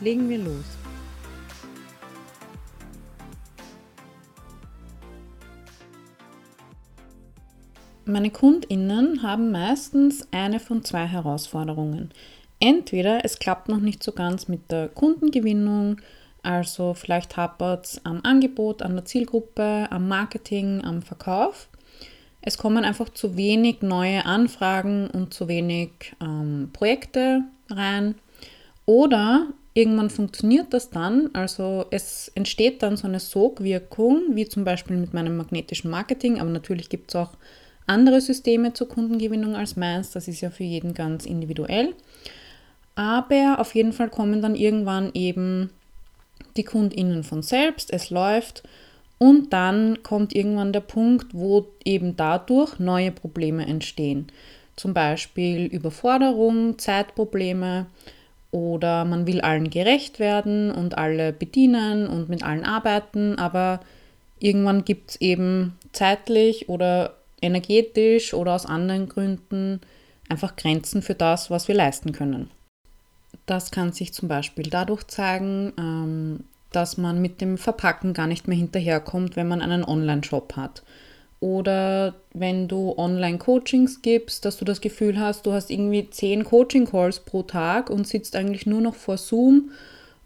Legen wir los. Meine Kundinnen haben meistens eine von zwei Herausforderungen. Entweder es klappt noch nicht so ganz mit der Kundengewinnung, also vielleicht hapert es am Angebot, an der Zielgruppe, am Marketing, am Verkauf. Es kommen einfach zu wenig neue Anfragen und zu wenig ähm, Projekte rein. Oder irgendwann funktioniert das dann, also es entsteht dann so eine Sogwirkung, wie zum Beispiel mit meinem magnetischen Marketing, aber natürlich gibt es auch andere Systeme zur Kundengewinnung als meins, das ist ja für jeden ganz individuell. Aber auf jeden Fall kommen dann irgendwann eben die KundInnen von selbst, es läuft. Und dann kommt irgendwann der Punkt, wo eben dadurch neue Probleme entstehen. Zum Beispiel Überforderung, Zeitprobleme oder man will allen gerecht werden und alle bedienen und mit allen arbeiten, aber irgendwann gibt es eben zeitlich oder energetisch oder aus anderen Gründen einfach Grenzen für das, was wir leisten können. Das kann sich zum Beispiel dadurch zeigen, ähm, dass man mit dem Verpacken gar nicht mehr hinterherkommt, wenn man einen Online-Shop hat. Oder wenn du Online-Coachings gibst, dass du das Gefühl hast, du hast irgendwie zehn Coaching-Calls pro Tag und sitzt eigentlich nur noch vor Zoom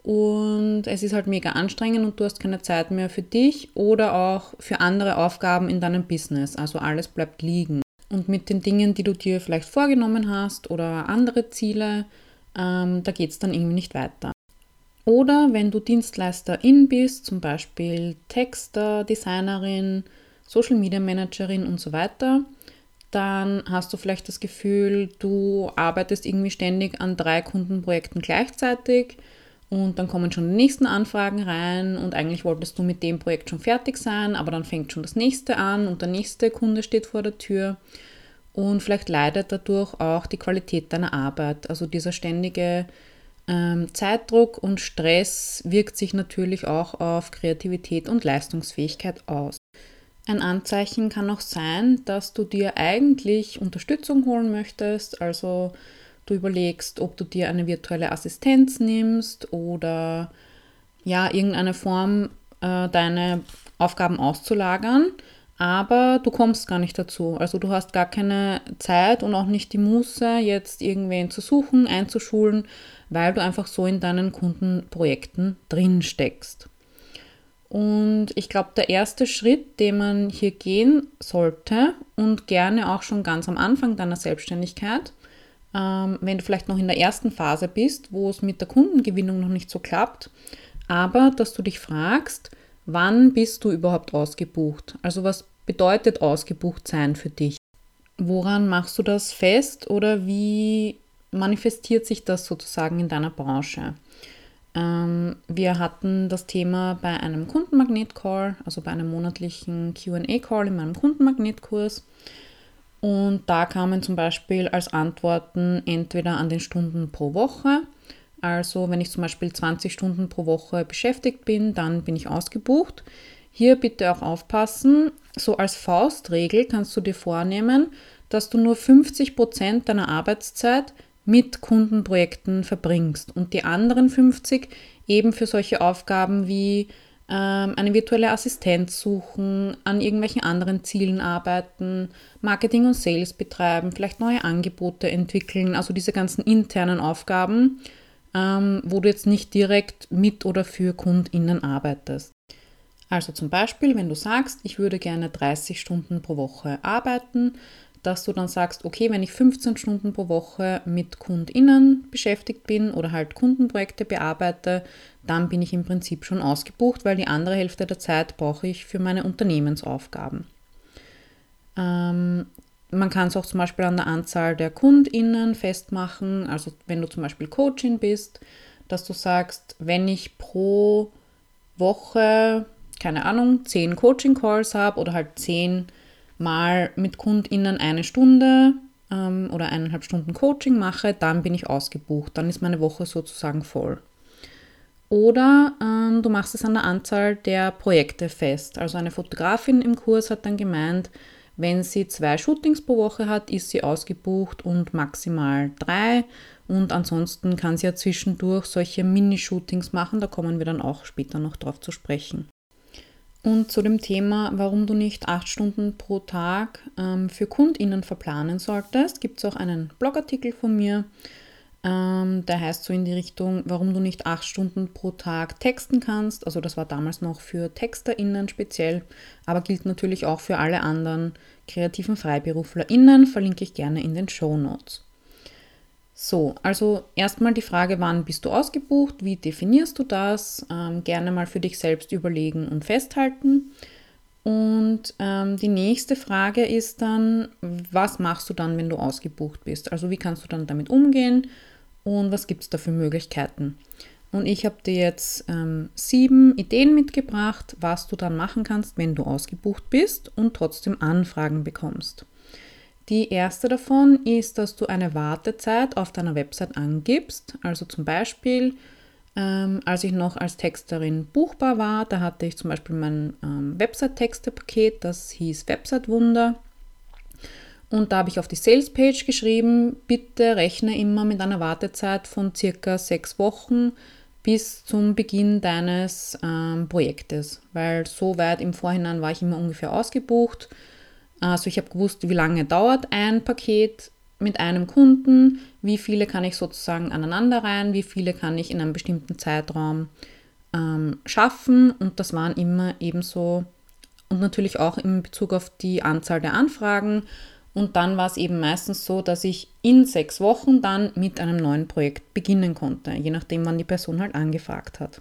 und es ist halt mega anstrengend und du hast keine Zeit mehr für dich oder auch für andere Aufgaben in deinem Business. Also alles bleibt liegen. Und mit den Dingen, die du dir vielleicht vorgenommen hast oder andere Ziele, ähm, da geht es dann irgendwie nicht weiter. Oder wenn du Dienstleisterin bist, zum Beispiel Texter, Designerin, Social Media Managerin und so weiter, dann hast du vielleicht das Gefühl, du arbeitest irgendwie ständig an drei Kundenprojekten gleichzeitig und dann kommen schon die nächsten Anfragen rein und eigentlich wolltest du mit dem Projekt schon fertig sein, aber dann fängt schon das nächste an und der nächste Kunde steht vor der Tür und vielleicht leidet dadurch auch die Qualität deiner Arbeit. Also dieser ständige ähm, Zeitdruck und Stress wirkt sich natürlich auch auf Kreativität und Leistungsfähigkeit aus. Ein Anzeichen kann auch sein, dass du dir eigentlich Unterstützung holen möchtest, also du überlegst, ob du dir eine virtuelle Assistenz nimmst oder ja, irgendeine Form, äh, deine Aufgaben auszulagern, aber du kommst gar nicht dazu. Also du hast gar keine Zeit und auch nicht die Muße, jetzt irgendwen zu suchen, einzuschulen, weil du einfach so in deinen Kundenprojekten drin steckst. Und ich glaube, der erste Schritt, den man hier gehen sollte und gerne auch schon ganz am Anfang deiner Selbstständigkeit, ähm, wenn du vielleicht noch in der ersten Phase bist, wo es mit der Kundengewinnung noch nicht so klappt, aber dass du dich fragst, wann bist du überhaupt ausgebucht? Also was bedeutet ausgebucht sein für dich? Woran machst du das fest oder wie manifestiert sich das sozusagen in deiner Branche? Ähm, wir hatten das Thema bei einem Kundenmagnet-Call, also bei einem monatlichen QA-Call in meinem Kundenmagnet-Kurs. Und da kamen zum Beispiel als Antworten entweder an den Stunden pro Woche. Also wenn ich zum Beispiel 20 Stunden pro Woche beschäftigt bin, dann bin ich ausgebucht. Hier bitte auch aufpassen. So als Faustregel kannst du dir vornehmen, dass du nur 50 Prozent deiner Arbeitszeit mit Kundenprojekten verbringst und die anderen 50 eben für solche Aufgaben wie ähm, eine virtuelle Assistenz suchen, an irgendwelchen anderen Zielen arbeiten, Marketing und Sales betreiben, vielleicht neue Angebote entwickeln, also diese ganzen internen Aufgaben, ähm, wo du jetzt nicht direkt mit oder für KundInnen arbeitest. Also zum Beispiel, wenn du sagst, ich würde gerne 30 Stunden pro Woche arbeiten, dass du dann sagst, okay, wenn ich 15 Stunden pro Woche mit KundInnen beschäftigt bin oder halt Kundenprojekte bearbeite, dann bin ich im Prinzip schon ausgebucht, weil die andere Hälfte der Zeit brauche ich für meine Unternehmensaufgaben. Ähm, man kann es auch zum Beispiel an der Anzahl der KundInnen festmachen. Also wenn du zum Beispiel Coaching bist, dass du sagst, wenn ich pro Woche, keine Ahnung, zehn Coaching-Calls habe oder halt zehn Mal mit KundInnen eine Stunde ähm, oder eineinhalb Stunden Coaching mache, dann bin ich ausgebucht. Dann ist meine Woche sozusagen voll. Oder ähm, du machst es an der Anzahl der Projekte fest. Also eine Fotografin im Kurs hat dann gemeint, wenn sie zwei Shootings pro Woche hat, ist sie ausgebucht und maximal drei. Und ansonsten kann sie ja zwischendurch solche Mini-Shootings machen. Da kommen wir dann auch später noch drauf zu sprechen. Und zu dem Thema, warum du nicht acht Stunden pro Tag ähm, für KundInnen verplanen solltest, gibt es auch einen Blogartikel von mir. Ähm, der heißt so in die Richtung, warum du nicht acht Stunden pro Tag texten kannst. Also das war damals noch für TexterInnen speziell, aber gilt natürlich auch für alle anderen kreativen FreiberuflerInnen. Verlinke ich gerne in den Show Notes. So, also erstmal die Frage, wann bist du ausgebucht? Wie definierst du das? Ähm, gerne mal für dich selbst überlegen und festhalten. Und ähm, die nächste Frage ist dann, was machst du dann, wenn du ausgebucht bist? Also wie kannst du dann damit umgehen? und was gibt es da für Möglichkeiten. Und ich habe dir jetzt ähm, sieben Ideen mitgebracht, was du dann machen kannst, wenn du ausgebucht bist und trotzdem Anfragen bekommst. Die erste davon ist, dass du eine Wartezeit auf deiner Website angibst. Also zum Beispiel, ähm, als ich noch als Texterin buchbar war, da hatte ich zum Beispiel mein ähm, Website-Texte-Paket, das hieß Website Wunder. Und da habe ich auf die Sales-Page geschrieben, bitte rechne immer mit einer Wartezeit von circa sechs Wochen bis zum Beginn deines ähm, Projektes, weil so weit im Vorhinein war ich immer ungefähr ausgebucht. Also ich habe gewusst, wie lange dauert ein Paket mit einem Kunden, wie viele kann ich sozusagen aneinander rein, wie viele kann ich in einem bestimmten Zeitraum ähm, schaffen und das waren immer ebenso und natürlich auch in Bezug auf die Anzahl der Anfragen und dann war es eben meistens so, dass ich in sechs Wochen dann mit einem neuen Projekt beginnen konnte, je nachdem, wann die Person halt angefragt hat.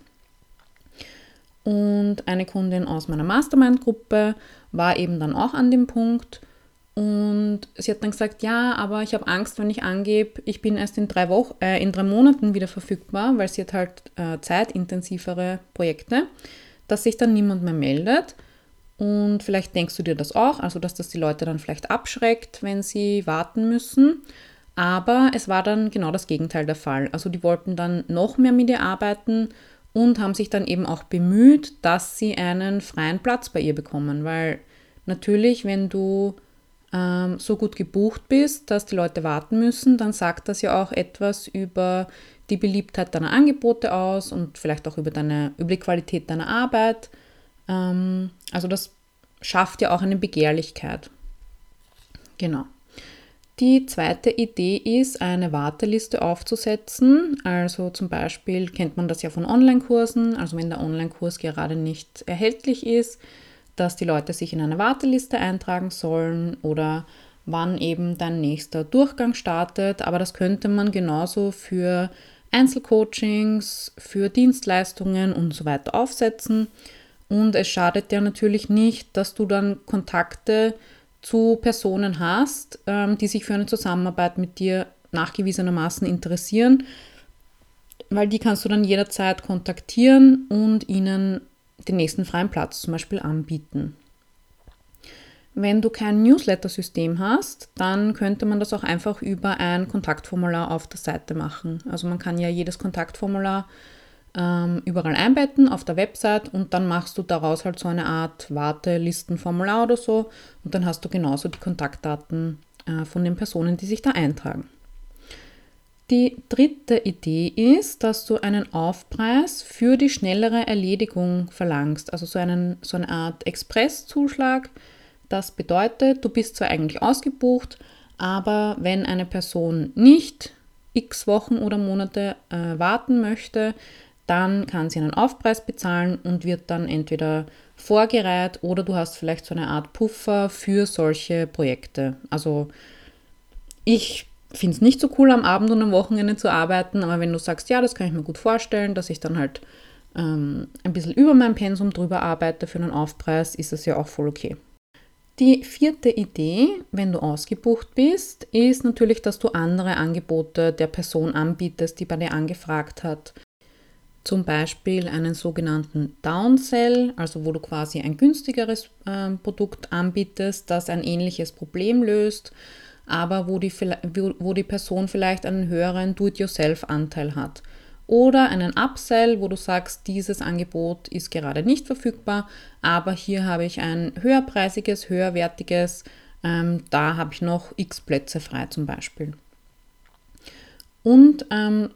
Und eine Kundin aus meiner Mastermind-Gruppe war eben dann auch an dem Punkt und sie hat dann gesagt, ja, aber ich habe Angst, wenn ich angebe, ich bin erst in drei, Wochen, äh, in drei Monaten wieder verfügbar, weil sie hat halt äh, zeitintensivere Projekte, dass sich dann niemand mehr meldet. Und vielleicht denkst du dir das auch, also dass das die Leute dann vielleicht abschreckt, wenn sie warten müssen. Aber es war dann genau das Gegenteil der Fall. Also die wollten dann noch mehr mit ihr arbeiten und haben sich dann eben auch bemüht, dass sie einen freien Platz bei ihr bekommen. Weil natürlich, wenn du ähm, so gut gebucht bist, dass die Leute warten müssen, dann sagt das ja auch etwas über die Beliebtheit deiner Angebote aus und vielleicht auch über, deine, über die Qualität deiner Arbeit. Ähm, also das schafft ja auch eine Begehrlichkeit. Genau. Die zweite Idee ist, eine Warteliste aufzusetzen. Also zum Beispiel kennt man das ja von Online-Kursen, also wenn der Online-Kurs gerade nicht erhältlich ist, dass die Leute sich in eine Warteliste eintragen sollen oder wann eben dein nächster Durchgang startet. Aber das könnte man genauso für Einzelcoachings, für Dienstleistungen und so weiter aufsetzen. Und es schadet ja natürlich nicht, dass du dann Kontakte zu Personen hast, ähm, die sich für eine Zusammenarbeit mit dir nachgewiesenermaßen interessieren, weil die kannst du dann jederzeit kontaktieren und ihnen den nächsten freien Platz zum Beispiel anbieten. Wenn du kein Newsletter-System hast, dann könnte man das auch einfach über ein Kontaktformular auf der Seite machen. Also man kann ja jedes Kontaktformular ähm, überall einbetten auf der Website und dann machst du daraus halt so eine Art Wartelistenformular oder so und dann hast du genauso die Kontaktdaten äh, von den Personen, die sich da eintragen. Die dritte Idee ist, dass du einen Aufpreis für die schnellere Erledigung verlangst, also so, einen, so eine Art Expresszuschlag. Das bedeutet, du bist zwar eigentlich ausgebucht, aber wenn eine Person nicht x Wochen oder Monate äh, warten möchte, dann kann sie einen Aufpreis bezahlen und wird dann entweder vorgereiht oder du hast vielleicht so eine Art Puffer für solche Projekte. Also ich finde es nicht so cool, am Abend und am Wochenende zu arbeiten, aber wenn du sagst, ja, das kann ich mir gut vorstellen, dass ich dann halt ähm, ein bisschen über mein Pensum drüber arbeite für einen Aufpreis, ist das ja auch voll okay. Die vierte Idee, wenn du ausgebucht bist, ist natürlich, dass du andere Angebote der Person anbietest, die bei dir angefragt hat. Zum Beispiel einen sogenannten Downsell, also wo du quasi ein günstigeres äh, Produkt anbietest, das ein ähnliches Problem löst, aber wo die, wo die Person vielleicht einen höheren Do-it-yourself-Anteil hat. Oder einen Upsell, wo du sagst, dieses Angebot ist gerade nicht verfügbar, aber hier habe ich ein höherpreisiges, höherwertiges, ähm, da habe ich noch x Plätze frei zum Beispiel. Und ähm,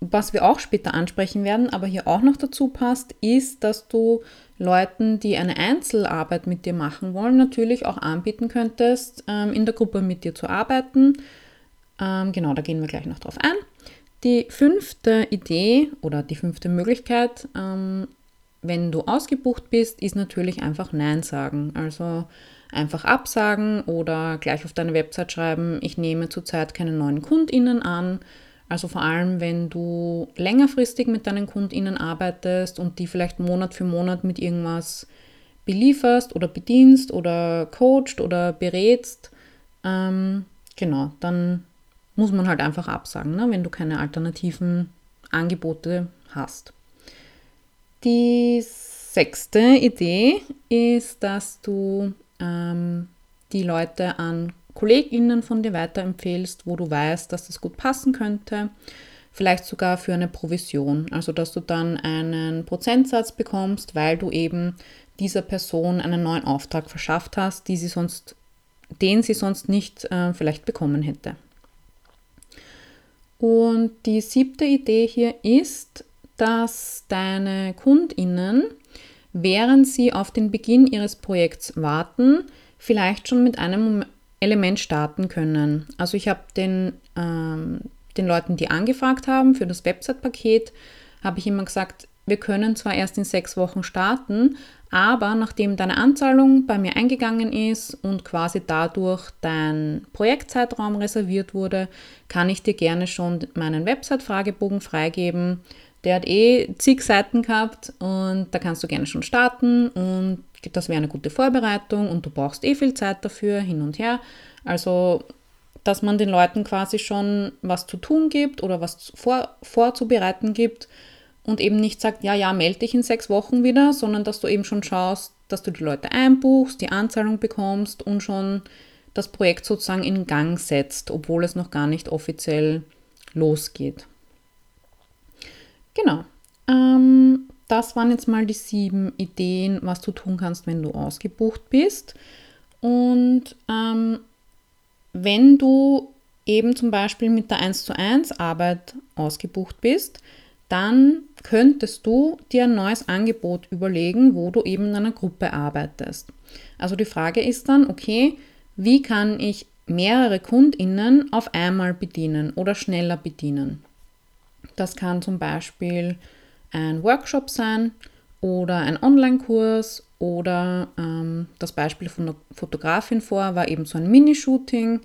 was wir auch später ansprechen werden, aber hier auch noch dazu passt, ist, dass du Leuten, die eine Einzelarbeit mit dir machen wollen, natürlich auch anbieten könntest, ähm, in der Gruppe mit dir zu arbeiten. Ähm, genau, da gehen wir gleich noch drauf ein. Die fünfte Idee oder die fünfte Möglichkeit, ähm, wenn du ausgebucht bist, ist natürlich einfach Nein sagen. Also einfach absagen oder gleich auf deine Website schreiben, ich nehme zurzeit keine neuen KundInnen an also vor allem, wenn du längerfristig mit deinen KundInnen arbeitest und die vielleicht Monat für Monat mit irgendwas belieferst oder bedienst oder coacht oder berätst, ähm, genau, dann muss man halt einfach absagen, ne, wenn du keine alternativen Angebote hast. Die sechste Idee ist, dass du ähm, die Leute an KollegInnen von dir weiterempfehlst, wo du weißt, dass das gut passen könnte. Vielleicht sogar für eine Provision, also dass du dann einen Prozentsatz bekommst, weil du eben dieser Person einen neuen Auftrag verschafft hast, die sie sonst, den sie sonst nicht äh, vielleicht bekommen hätte. Und die siebte Idee hier ist, dass deine KundInnen, während sie auf den Beginn ihres Projekts warten, vielleicht schon mit einem Element starten können. Also ich habe den, ähm, den Leuten, die angefragt haben für das Website-Paket, habe ich immer gesagt, wir können zwar erst in sechs Wochen starten, aber nachdem deine Anzahlung bei mir eingegangen ist und quasi dadurch dein Projektzeitraum reserviert wurde, kann ich dir gerne schon meinen Website-Fragebogen freigeben. Der hat eh zig Seiten gehabt und da kannst du gerne schon starten und das wäre eine gute Vorbereitung und du brauchst eh viel Zeit dafür, hin und her. Also, dass man den Leuten quasi schon was zu tun gibt oder was vor, vorzubereiten gibt und eben nicht sagt, ja, ja, melde dich in sechs Wochen wieder, sondern dass du eben schon schaust, dass du die Leute einbuchst, die Anzahlung bekommst und schon das Projekt sozusagen in Gang setzt, obwohl es noch gar nicht offiziell losgeht. Genau. Ähm, das waren jetzt mal die sieben Ideen, was du tun kannst, wenn du ausgebucht bist. Und ähm, wenn du eben zum Beispiel mit der 1 zu 1 Arbeit ausgebucht bist, dann könntest du dir ein neues Angebot überlegen, wo du eben in einer Gruppe arbeitest. Also die Frage ist dann, okay, wie kann ich mehrere Kundinnen auf einmal bedienen oder schneller bedienen? Das kann zum Beispiel ein Workshop sein oder ein Online-Kurs oder ähm, das Beispiel von der Fotografin vor war eben so ein Minishooting,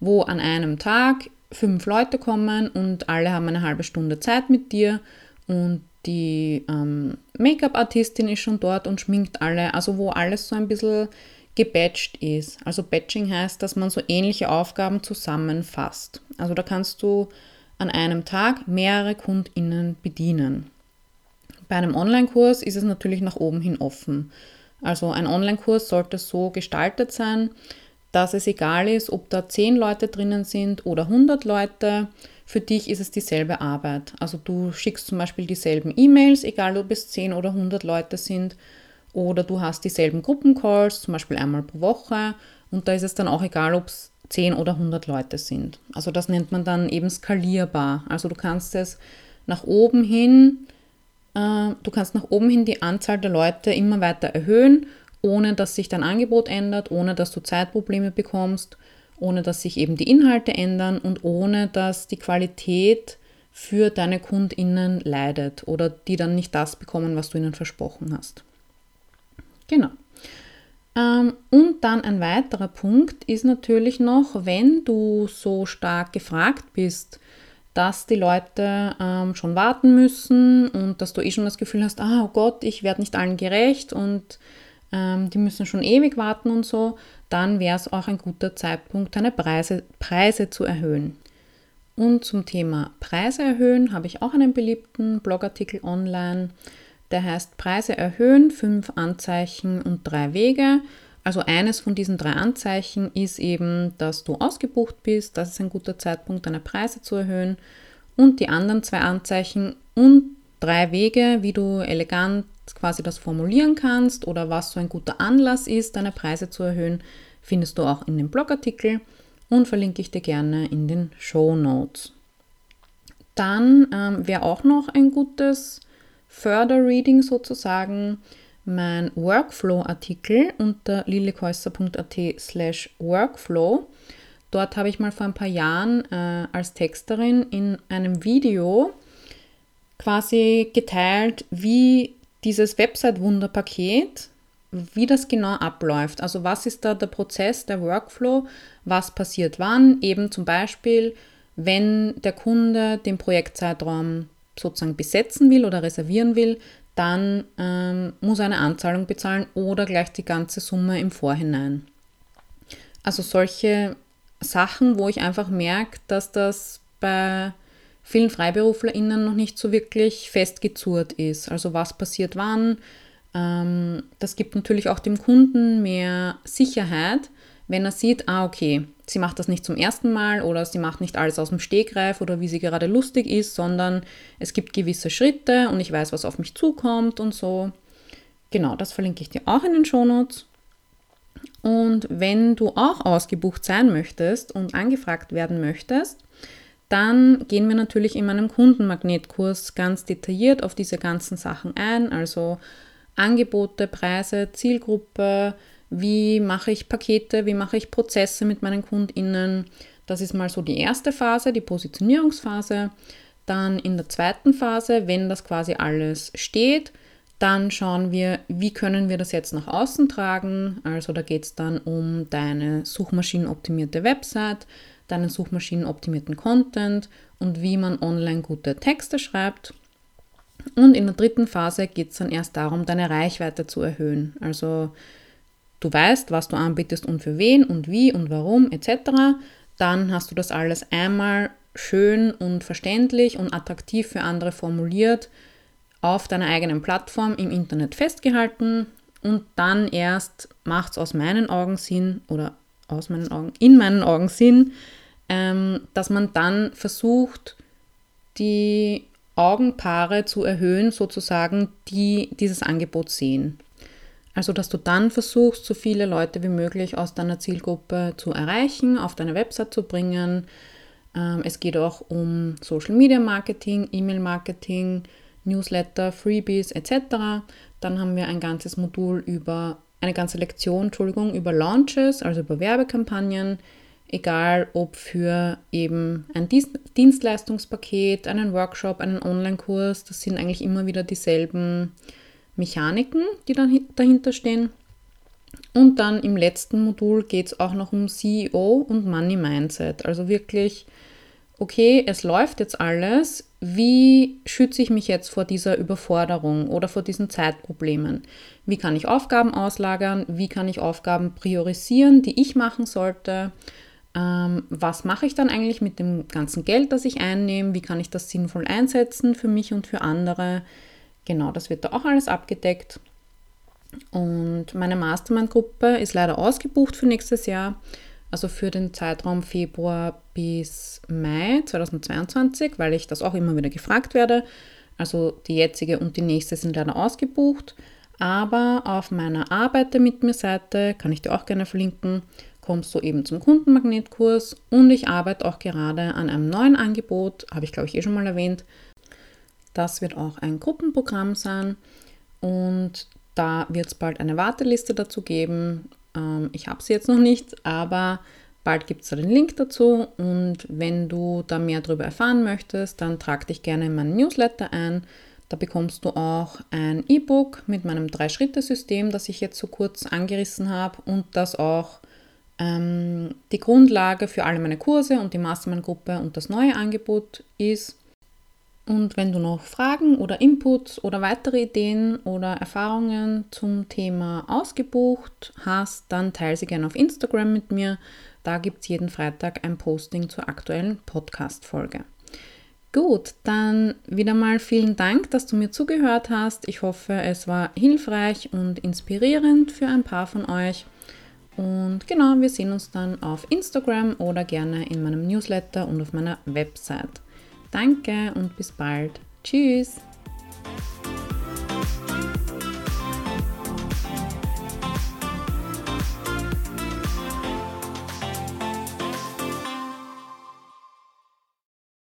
wo an einem Tag fünf Leute kommen und alle haben eine halbe Stunde Zeit mit dir und die ähm, Make-up-Artistin ist schon dort und schminkt alle, also wo alles so ein bisschen gebatcht ist. Also Batching heißt, dass man so ähnliche Aufgaben zusammenfasst. Also da kannst du an einem Tag mehrere KundInnen bedienen. Bei einem Online-Kurs ist es natürlich nach oben hin offen. Also ein Online-Kurs sollte so gestaltet sein, dass es egal ist, ob da 10 Leute drinnen sind oder 100 Leute. Für dich ist es dieselbe Arbeit. Also du schickst zum Beispiel dieselben E-Mails, egal ob es 10 oder 100 Leute sind. Oder du hast dieselben Gruppencalls, zum Beispiel einmal pro Woche. Und da ist es dann auch egal, ob es 10 oder 100 Leute sind. Also das nennt man dann eben skalierbar. Also du kannst es nach oben hin äh, du kannst nach oben hin die Anzahl der Leute immer weiter erhöhen, ohne dass sich dein Angebot ändert, ohne dass du Zeitprobleme bekommst, ohne dass sich eben die Inhalte ändern und ohne dass die Qualität für deine KundInnen leidet oder die dann nicht das bekommen, was du ihnen versprochen hast. Genau. Ähm, und dann ein weiterer Punkt ist natürlich noch, wenn du so stark gefragt bist, dass die Leute ähm, schon warten müssen und dass du eh schon das Gefühl hast, ah, oh Gott, ich werde nicht allen gerecht und ähm, die müssen schon ewig warten und so, dann wäre es auch ein guter Zeitpunkt, deine Preise, Preise zu erhöhen. Und zum Thema Preise erhöhen habe ich auch einen beliebten Blogartikel online. Der heißt Preise erhöhen, fünf Anzeichen und drei Wege. Also eines von diesen drei Anzeichen ist eben, dass du ausgebucht bist. Das ist ein guter Zeitpunkt, deine Preise zu erhöhen. Und die anderen zwei Anzeichen und drei Wege, wie du elegant quasi das formulieren kannst oder was so ein guter Anlass ist, deine Preise zu erhöhen, findest du auch in dem Blogartikel und verlinke ich dir gerne in den Show Notes. Dann ähm, wäre auch noch ein gutes Förderreading sozusagen mein Workflow-Artikel unter lillekäusser.at slash workflow. Dort habe ich mal vor ein paar Jahren äh, als Texterin in einem Video quasi geteilt, wie dieses Website-Wunder-Paket, wie das genau abläuft. Also was ist da der Prozess, der Workflow, was passiert wann, eben zum Beispiel, wenn der Kunde den Projektzeitraum sozusagen besetzen will oder reservieren will, dann ähm, muss er eine Anzahlung bezahlen oder gleich die ganze Summe im Vorhinein. Also solche Sachen, wo ich einfach merke, dass das bei vielen FreiberuflerInnen noch nicht so wirklich festgezurrt ist. Also was passiert wann. Ähm, das gibt natürlich auch dem Kunden mehr Sicherheit, wenn er sieht, ah okay, sie macht das nicht zum ersten Mal oder sie macht nicht alles aus dem Stegreif oder wie sie gerade lustig ist, sondern es gibt gewisse Schritte und ich weiß, was auf mich zukommt und so. Genau, das verlinke ich dir auch in den Shownotes. Und wenn du auch ausgebucht sein möchtest und angefragt werden möchtest, dann gehen wir natürlich in meinem Kundenmagnetkurs ganz detailliert auf diese ganzen Sachen ein, also Angebote, Preise, Zielgruppe, wie mache ich Pakete, wie mache ich Prozesse mit meinen Kundinnen. Das ist mal so die erste Phase, die Positionierungsphase. Dann in der zweiten Phase, wenn das quasi alles steht, dann schauen wir, wie können wir das jetzt nach außen tragen. Also da geht es dann um deine suchmaschinenoptimierte Website, deinen suchmaschinenoptimierten Content und wie man online gute Texte schreibt. Und in der dritten Phase geht es dann erst darum, deine Reichweite zu erhöhen. Also du weißt, was du anbietest und für wen und wie und warum etc. Dann hast du das alles einmal schön und verständlich und attraktiv für andere formuliert auf deiner eigenen Plattform im Internet festgehalten und dann erst macht es aus meinen Augen Sinn oder aus meinen Augen, in meinen Augen Sinn, ähm, dass man dann versucht, die Augenpaare zu erhöhen, sozusagen, die dieses Angebot sehen. Also, dass du dann versuchst, so viele Leute wie möglich aus deiner Zielgruppe zu erreichen, auf deine Website zu bringen. Ähm, es geht auch um Social Media Marketing, E-Mail Marketing, Newsletter, Freebies etc. Dann haben wir ein ganzes Modul über, eine ganze Lektion, Entschuldigung, über Launches, also über Werbekampagnen, egal ob für eben ein Dienstleistungspaket, einen Workshop, einen Online-Kurs, das sind eigentlich immer wieder dieselben Mechaniken, die dahinter stehen. Und dann im letzten Modul geht es auch noch um CEO und Money Mindset. Also wirklich, okay, es läuft jetzt alles. Wie schütze ich mich jetzt vor dieser Überforderung oder vor diesen Zeitproblemen? Wie kann ich Aufgaben auslagern? Wie kann ich Aufgaben priorisieren, die ich machen sollte? Ähm, was mache ich dann eigentlich mit dem ganzen Geld, das ich einnehme? Wie kann ich das sinnvoll einsetzen für mich und für andere? Genau, das wird da auch alles abgedeckt. Und meine Mastermind-Gruppe ist leider ausgebucht für nächstes Jahr, also für den Zeitraum Februar bis Mai 2022, weil ich das auch immer wieder gefragt werde. Also die jetzige und die nächste sind leider ausgebucht. Aber auf meiner Arbeite mit mir Seite, kann ich dir auch gerne verlinken, kommst du eben zum Kundenmagnetkurs und ich arbeite auch gerade an einem neuen Angebot, habe ich glaube ich eh schon mal erwähnt, das wird auch ein Gruppenprogramm sein und da wird es bald eine Warteliste dazu geben. Ähm, ich habe sie jetzt noch nicht, aber bald gibt es da den Link dazu und wenn du da mehr darüber erfahren möchtest, dann trag dich gerne in meinen Newsletter ein. Da bekommst du auch ein E-Book mit meinem Drei-Schritte-System, das ich jetzt so kurz angerissen habe und das auch ähm, die Grundlage für alle meine Kurse und die Mastermind-Gruppe und das neue Angebot ist. Und wenn du noch Fragen oder Inputs oder weitere Ideen oder Erfahrungen zum Thema ausgebucht hast, dann teile sie gerne auf Instagram mit mir. Da gibt es jeden Freitag ein Posting zur aktuellen Podcast-Folge. Gut, dann wieder mal vielen Dank, dass du mir zugehört hast. Ich hoffe, es war hilfreich und inspirierend für ein paar von euch. Und genau, wir sehen uns dann auf Instagram oder gerne in meinem Newsletter und auf meiner Website. Danke und bis bald. Tschüss.